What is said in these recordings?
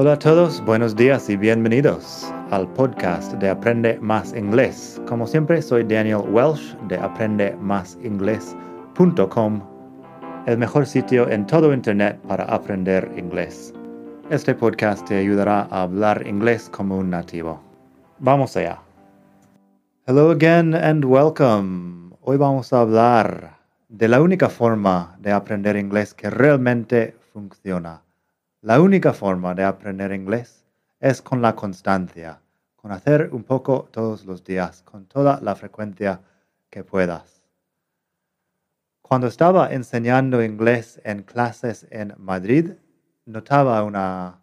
Hola a todos, buenos días y bienvenidos al podcast de Aprende Más Inglés. Como siempre, soy Daniel Welsh de aprendemásinglés.com, el mejor sitio en todo Internet para aprender inglés. Este podcast te ayudará a hablar inglés como un nativo. Vamos allá. Hello again and welcome. Hoy vamos a hablar de la única forma de aprender inglés que realmente funciona la única forma de aprender inglés es con la constancia, con hacer un poco todos los días, con toda la frecuencia que puedas. Cuando estaba enseñando inglés en clases en Madrid, notaba una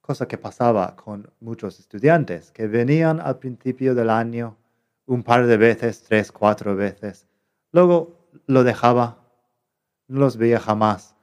cosa que pasaba con muchos estudiantes que venían al principio del año un par de veces, tres, cuatro veces. Luego lo dejaba, no los veía jamás.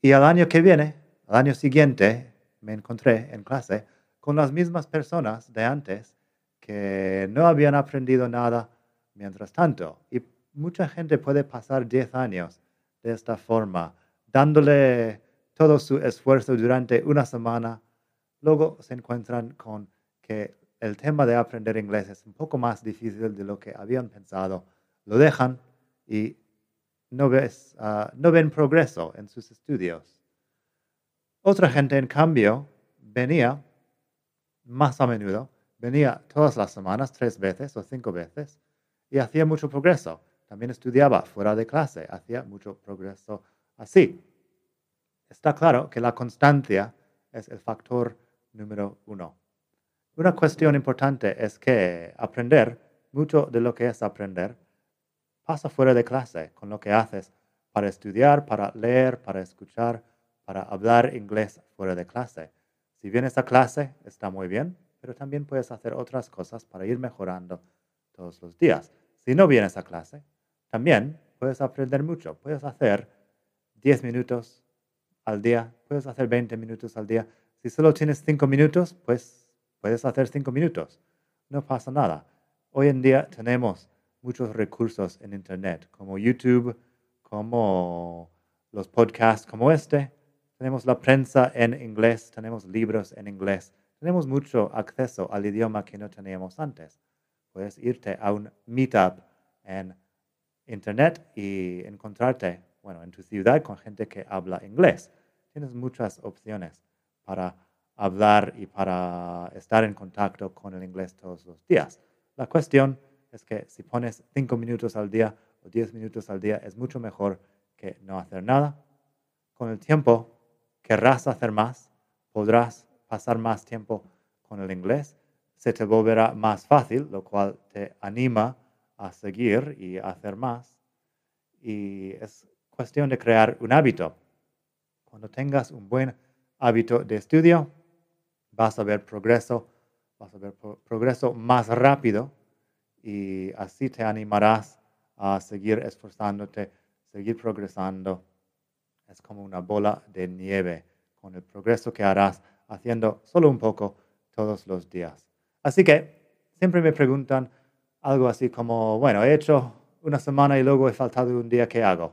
Y al año que viene al año siguiente me encontré en clase con las mismas personas de antes que no habían aprendido nada mientras tanto. Y mucha gente puede pasar 10 años de esta forma, dándole todo su esfuerzo durante una semana. Luego se encuentran con que el tema de aprender inglés es un poco más difícil de lo que habían pensado. Lo dejan y no, ves, ah, no ven progreso en sus estudios. Otra gente, en cambio, venía más a menudo, venía todas las semanas, tres veces o cinco veces, y hacía mucho progreso. También estudiaba fuera de clase, hacía mucho progreso así. Está claro que la constancia es el factor número uno. Una cuestión importante es que aprender, mucho de lo que es aprender, pasa fuera de clase, con lo que haces para estudiar, para leer, para escuchar, para hablar inglés fuera de clase. Si vienes a clase, está muy bien, pero también puedes hacer otras cosas para ir mejorando todos los días. Si no vienes a clase, también puedes aprender mucho. Puedes hacer 10 minutos al día, puedes hacer 20 minutos al día. Si solo tienes 5 minutos, pues puedes hacer 5 minutos. No pasa nada. Hoy en día tenemos muchos recursos en Internet, como YouTube, como los podcasts como este, tenemos la prensa en inglés, tenemos libros en inglés, tenemos mucho acceso al idioma que no teníamos antes. Puedes irte a un meetup en internet y encontrarte, bueno, en tu ciudad con gente que habla inglés. Tienes muchas opciones para hablar y para estar en contacto con el inglés todos los días. La cuestión es que si pones cinco minutos al día o diez minutos al día es mucho mejor que no hacer nada. Con el tiempo querrás hacer más, podrás pasar más tiempo con el inglés, se te volverá más fácil, lo cual te anima a seguir y hacer más. Y es cuestión de crear un hábito. Cuando tengas un buen hábito de estudio, vas a ver progreso, vas a ver progreso más rápido y así te animarás a seguir esforzándote, seguir progresando es como una bola de nieve con el progreso que harás haciendo solo un poco todos los días. Así que siempre me preguntan algo así como, bueno, he hecho una semana y luego he faltado un día, ¿qué hago?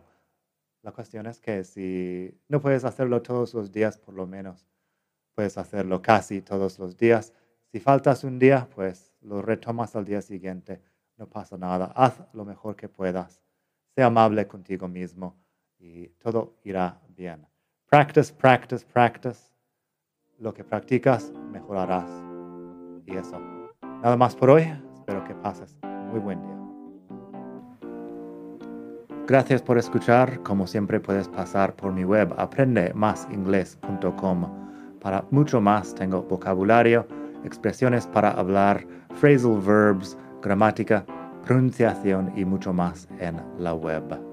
La cuestión es que si no puedes hacerlo todos los días, por lo menos puedes hacerlo casi todos los días. Si faltas un día, pues lo retomas al día siguiente. No pasa nada. Haz lo mejor que puedas. Sé amable contigo mismo y todo irá bien. Practice, practice, practice. Lo que practicas, mejorarás. Y eso. Nada más por hoy. Espero que pases muy buen día. Gracias por escuchar. Como siempre puedes pasar por mi web aprendemasingles.com. Para mucho más tengo vocabulario, expresiones para hablar, phrasal verbs, gramática, pronunciación y mucho más en la web.